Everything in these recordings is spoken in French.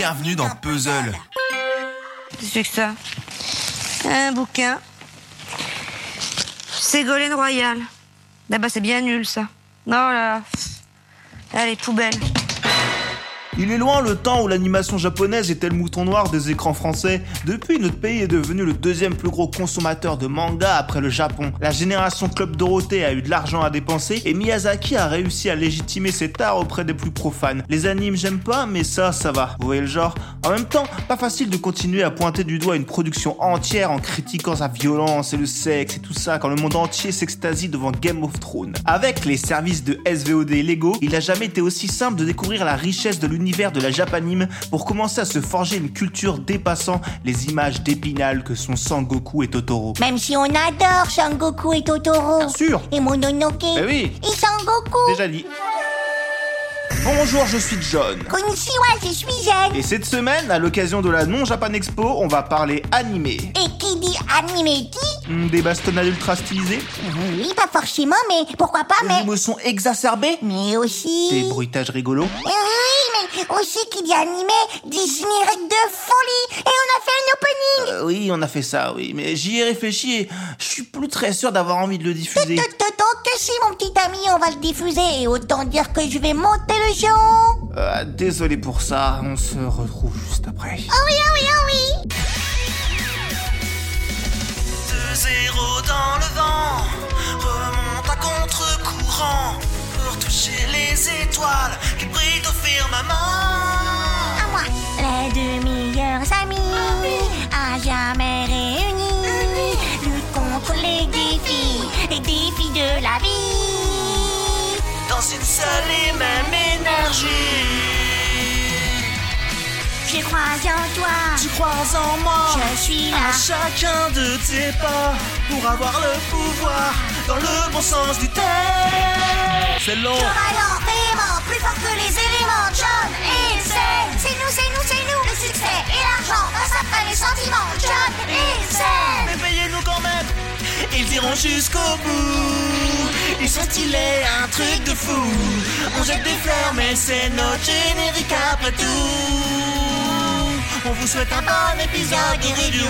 Bienvenue dans Puzzle. Qu'est-ce que c'est que ça? Un bouquin. Ségolène Royal. Ah bah c'est bien nul ça. Non là là. Allez, poubelle. Il est loin le temps où l'animation japonaise était le mouton noir des écrans français. Depuis, notre pays est devenu le deuxième plus gros consommateur de manga après le Japon. La génération Club Dorothée a eu de l'argent à dépenser et Miyazaki a réussi à légitimer cet art auprès des plus profanes. Les animes, j'aime pas, mais ça, ça va. Vous voyez le genre? En même temps, pas facile de continuer à pointer du doigt une production entière en critiquant sa violence et le sexe et tout ça quand le monde entier s'extasie devant Game of Thrones. Avec les services de SVOD Lego, il n'a jamais été aussi simple de découvrir la richesse de l'univers de la Japanime pour commencer à se forger une culture dépassant les images d'épinal que sont Sangoku et Totoro. Même si on adore Sangoku et Totoro. Bien sûr Et Mononoke. Eh oui Et Sangoku. Déjà dit. Bonjour, je suis John. Konnichiwa, je suis Zen. Et cette semaine, à l'occasion de la non-Japan Expo, on va parler animé. Et qui dit anime dit Hmm, des bastonnades ultra stylisées Oui, pas forcément, mais pourquoi pas, Des mais... émotions exacerbées Mais aussi... Des bruitages rigolos Oui, mais aussi qui dit animé, dit générique de folie. Et on a fait un opening. Euh, Oui, on a fait ça, oui. Mais j'y ai réfléchi et je suis plus très sûr d'avoir envie de le diffuser. Que si, mon petit ami, on va le diffuser. Et autant dire que je vais monter le son. Euh, désolé pour ça, on se retrouve juste après. Oh oui, oh oui, oh oui. 2-0 dans le vent, remonte à contre-courant toucher les étoiles qui brillent au firmament. À moi, les deux meilleurs amis, à jamais réunis, lutte contre les défis, les défis de la vie. Dans une seule et même énergie. Je crois en toi, Tu crois en moi je suis là. à chacun de tes pas pour avoir le pouvoir dans le bon sens du terme. Allant vraiment plus fort que les éléments, John Zen. C'est nous, c'est nous, c'est nous. Le succès et l'argent passent après les sentiments, John Zen. Mais payez-nous quand même Ils iront jusqu'au bout Ils sont stylés, un truc de fou? On jette des fleurs mais c'est notre générique après tout On vous souhaite un bon épisode de review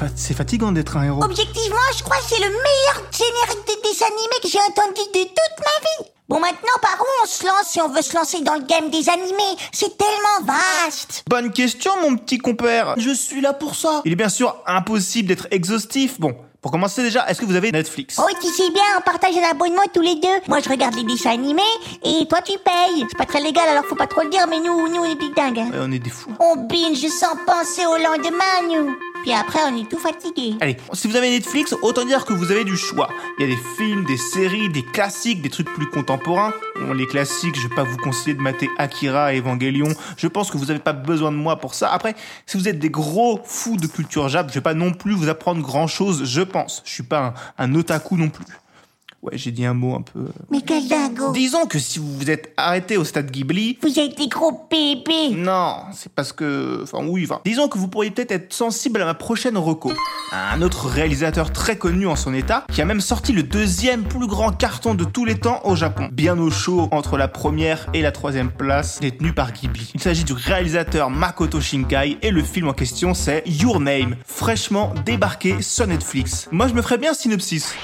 fa- c'est fatigant d'être un héros. Objectivement, je crois que c'est le meilleur générique de dessin animé que j'ai entendu de toute ma vie. Bon, maintenant, par où on se lance si on veut se lancer dans le game des animés C'est tellement vaste. Bonne question, mon petit compère. Je suis là pour ça. Il est bien sûr impossible d'être exhaustif. Bon, pour commencer déjà, est-ce que vous avez Netflix? Oh, tu sais bien, on partage un abonnement tous les deux. Moi, je regarde les dessins animés et toi, tu payes. C'est pas très légal, alors faut pas trop le dire, mais nous, nous, on est des dingues. hein. Ouais, On est des fous. On binge sans penser au lendemain, nous. Puis après, on est tout fatigué. Allez, si vous avez Netflix, autant dire que vous avez du choix. Il y a des films, des séries, des classiques, des trucs plus contemporains. Les classiques, je vais pas vous conseiller de mater Akira et Evangelion. Je pense que vous avez pas besoin de moi pour ça. Après, si vous êtes des gros fous de culture jap, je vais pas non plus vous apprendre grand chose, je pense. Je suis pas un otaku non plus. Ouais, j'ai dit un mot un peu... euh. Mais quel dingo. Disons que si vous vous êtes arrêté au stade Ghibli, Vous êtes des gros bébés. non, c'est parce que... Enfin oui, enfin... Disons que vous pourriez peut-être être sensible à ma prochaine reco. Un autre réalisateur très connu en son état, qui a même sorti le deuxième plus grand carton de tous les temps au Japon. Bien au chaud entre la première et la troisième place, détenu par Ghibli. Il s'agit du réalisateur Makoto Shinkai, et le film en question c'est Your Name, fraîchement débarqué sur Netflix. Moi je me ferais bien un synopsis.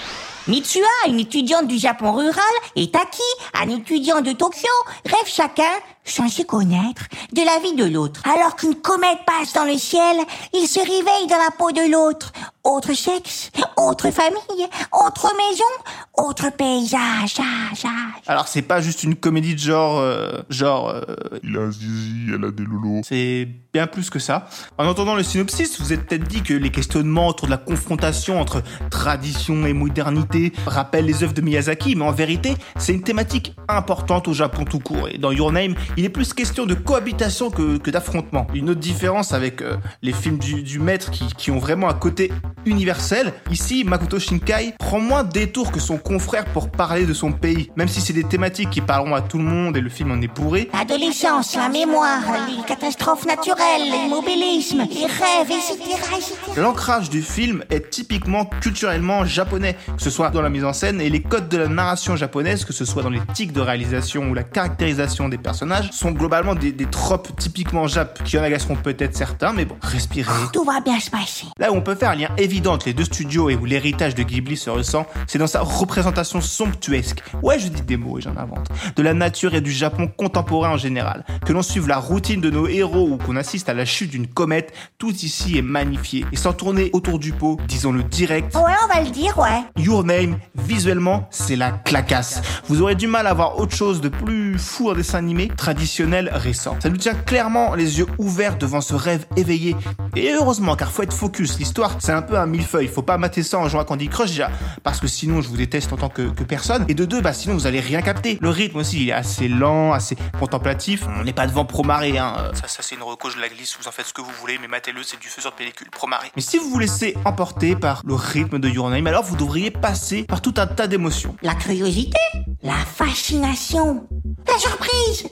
Mitsuha, une étudiante du Japon rural, et Taki, un étudiant de Tokyo, rêvent chacun, sans se connaître, de la vie de l'autre. Alors qu'une comète passe dans le ciel, ils se réveillent dans la peau de l'autre. Autre sexe, autre famille, autre maison, autre paysage, âge, âge. Alors c'est pas juste une comédie de genre... euh, genre... euh, Il a un zizi, elle a des lolos. C'est bien plus que ça. En entendant le synopsis, vous êtes peut-être dit que les questionnements autour de la confrontation entre tradition et modernité rappellent les œuvres de Miyazaki, mais en vérité, c'est une thématique importante au Japon tout court. Et dans Your Name, il est plus question de cohabitation que, que d'affrontement. Une autre différence avec euh, les films du, du maître qui, qui ont vraiment un côté universel, ici Makoto Shinkai prend moins de détours que son confrère pour parler de son pays, même si c'est des thématiques qui parleront à tout le monde et le film en est bourré. L'adolescence, la mémoire, les catastrophes naturelles, l'immobilisme, les rêves, etc. etc. L'ancrage du film est typiquement culturellement japonais, que ce soit dans la mise en scène et les codes de la narration japonaise, que ce soit dans les tics de réalisation ou la caractérisation des personnages, sont globalement des, des tropes typiquement jap qui en agaceront peut-être certains, mais bon, respirez. Tout va bien se passer. Là où on peut faire un lien évident entre les deux studios et où l'héritage de Ghibli se ressent, c'est dans sa représentation somptuesque, ouais je dis des mots et j'en invente, de la nature et du Japon contemporain en général. Que l'on suive la routine de nos héros ou qu'on assiste à la chute d'une comète, tout ici est magnifié. Et sans tourner autour du pot, disons-le direct, Ouais, on va le dire, ouais. Your Name, visuellement, c'est la clacasse. Vous aurez du mal à voir autre chose de plus fou en dessin animé, traditionnel, récent. Ça nous tient clairement les yeux ouverts devant ce rêve éveillé. Et heureusement, car faut être focus. L'histoire, c'est un peu un millefeuille. Faut pas mater ça en jouant à Candy Crush déjà, parce que sinon, je vous déteste en tant que, personne. Et de deux, bah sinon, vous allez rien capter. Le rythme aussi, il est assez lent, assez contemplatif. On n'est pas devant Promaré, hein. Euh, Ça, ça c'est une reco, je la glisse, vous en faites ce que vous voulez, mais matez-le, c'est du feu sur pellicule. Promaré. Mais si vous vous laissez emporter par le rythme de Your Name, alors vous devriez passer par tout un tas d'émotions. La curiosité, la fascination, la surprise,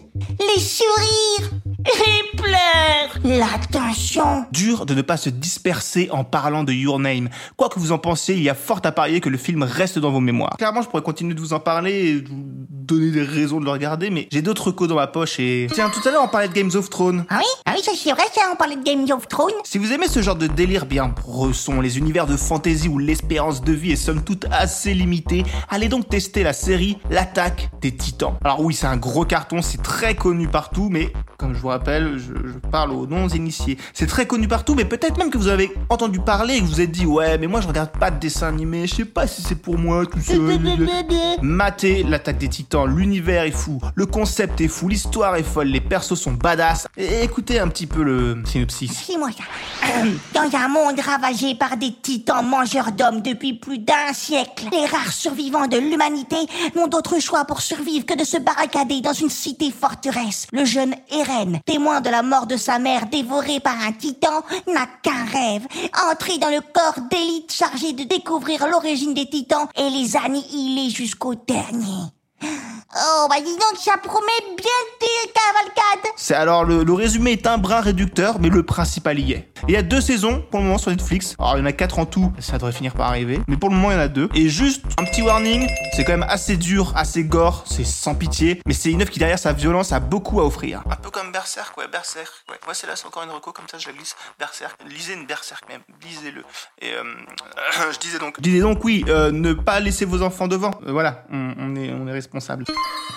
sourires, les pleurs, la tension. dur de ne pas se disperser en parlant de Your Name. Quoi que vous en pensiez, il y a fort à parier que le film reste dans vos mémoires. Clairement, je pourrais continuer de vous en parler et donner des raisons de le regarder, mais j'ai d'autres recos dans ma poche et... Tiens, tout à l'heure, on parlait de Games of Thrones. Ah oui? Ah oui, ça c'est vrai, ça, on parlait de Game of Thrones. Si vous aimez ce genre de délire bien bresson, les univers de fantasy où l'espérance de vie est somme toute assez limitée, allez donc tester la série L'attaque des titans. Alors oui, c'est un gros carton, c'est très connu partout, mais comme je vous rappelle, je, je parle aux non-initiés. C'est très connu partout, mais peut-être même que vous avez entendu parler et que vous vous êtes dit, ouais, mais moi je regarde pas de dessin animé, je sais pas si c'est pour moi tout seul. Matez l'attaque des titans, l'univers est fou, le concept est fou, l'histoire est folle, les persos sont badass. Et écoutez un petit peu le synopsis. C'est moi ça. Dans un monde ravagé par des titans mangeurs d'hommes depuis plus d'un siècle, les rares survivants de l'humanité n'ont d'autre choix pour survivre que de se barricader dans une cité forteresse. Le jeune Eren, témoin de la mort de sa mère dévorée par un titan, n'a qu'un rêve, entrer dans le corps d'élite chargé de découvrir l'origine des titans et les annihiler jusqu'au dernier. Oh, bah dis donc, ça promet bien de cavalcade. C'est alors le, le résumé est un brin réducteur, mais le principal y est. Il y a deux saisons pour le moment sur Netflix. Alors il y en a quatre en tout, ça devrait finir par arriver. Mais pour le moment il y en a deux. Et juste un petit warning, c'est quand même assez dur, assez gore, c'est sans pitié. Mais c'est une œuvre qui derrière sa violence a beaucoup à offrir. Un peu comme Berserk, ouais, Berserk. Ouais, ouais c'est là, c'est encore une reco comme ça, je la glisse. Berserk, lisez une Berserk même, lisez-le. Et euh, je disais donc, je disais donc oui, euh, ne pas laisser vos enfants devant. Euh, voilà, on, on est, on est responsable.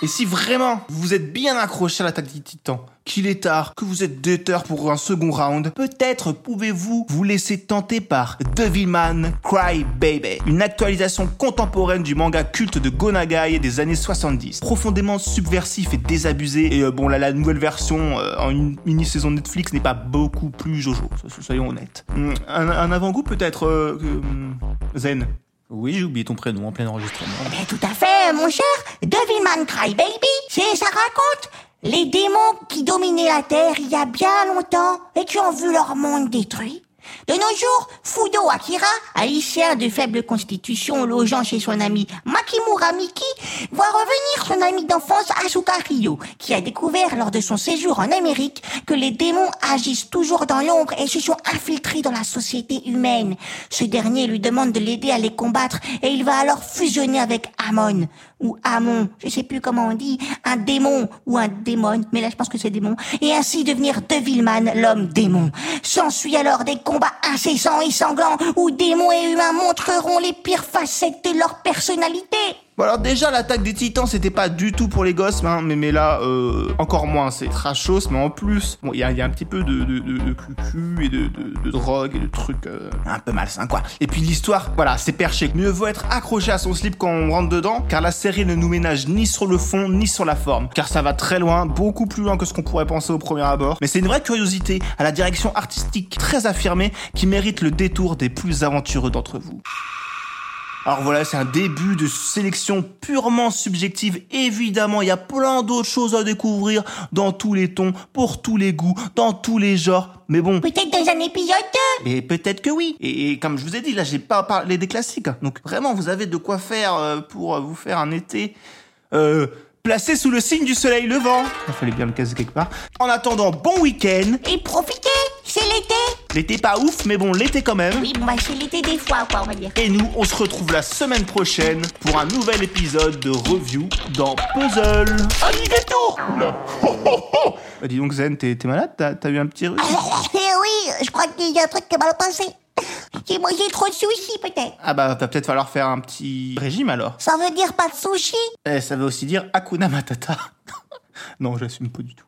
Et si vraiment vous êtes bien accroché à l'attaque des titans, qu'il est tard, que vous êtes déter pour un second round, peut-être pouvez-vous vous laisser tenter par Devilman Cry Baby, une actualisation contemporaine du manga culte de Gonagai des années 70, profondément subversif et désabusé. Et euh, bon là, la nouvelle version euh, en une mini-saison Netflix n'est pas beaucoup plus jojo, so- soyons honnêtes. Un, avant-goût peut-être euh, hum, Zen? Oui, j'ai oublié ton prénom en plein enregistrement. Eh tout à fait, mon cher. Devilman Crybaby, c'est ça raconte les démons qui dominaient la Terre il y a bien longtemps et qui ont vu leur monde détruit. De nos jours, Fudo Akira, haïtien de faible constitution logeant chez son ami Makimura Miki, voit revenir son ami d'enfance Asuka Ryo, qui a découvert lors de son séjour en Amérique que les démons agissent toujours dans l'ombre et se sont infiltrés dans la société humaine. Ce dernier lui demande de l'aider à les combattre et il va alors fusionner avec Amon, ou Amon, je sais plus comment on dit, un démon ou un démon, mais là je pense que c'est démon, et ainsi devenir Devilman, l'homme démon. S'ensuit alors des combats incessants et sanglants où démons et humains montreront les pires facettes de leur personnalité. Bon alors déjà l'attaque des titans c'était pas du tout pour les gosses hein, mais, mais là euh, encore moins c'est trashos mais en plus bon il y a, y a un petit peu de, de, de, de et de, de, de drogue et de trucs euh, un peu malsains quoi. Et puis l'histoire voilà c'est perché. Mieux vaut être accroché à son slip quand on rentre dedans car la série ne nous ménage ni sur le fond ni sur la forme car ça va très loin beaucoup plus loin que ce qu'on pourrait penser au premier abord. Mais c'est une vraie curiosité à la direction artistique très affirmée qui mérite le détour des plus aventureux d'entre vous. Alors voilà, c'est un début de sélection purement subjective. Évidemment, il y a plein d'autres choses à découvrir dans tous les tons, pour tous les goûts, dans tous les genres. Mais bon, Peut-être dans un épisode 2 et peut-être que oui. Et, et comme je vous ai dit, là, j'ai pas parlé des classiques. Donc vraiment, vous avez de quoi faire euh, pour euh, vous faire un été euh, placé sous le signe du soleil levant. Il fallait bien le caser quelque part. En attendant, bon week-end. Et profitez, c'est l'été L'été pas ouf, mais bon, l'été quand même. Oui, bah c'est l'été des fois, quoi, on va dire. Et nous, on se retrouve la semaine prochaine pour un nouvel épisode de review dans Puzzle. Bah, dis donc Zen, t'es t'es malade T'as t'as eu un petit rhume Eh oui, je crois qu'il y a un truc qui est mal passé. J'ai mangé trop de sushi, peut-être. Ah bah va peut-être falloir faire un petit régime alors. Ça veut dire pas de sushi? Eh, ça veut aussi dire Hakuna Matata. non, j'assume pas du tout.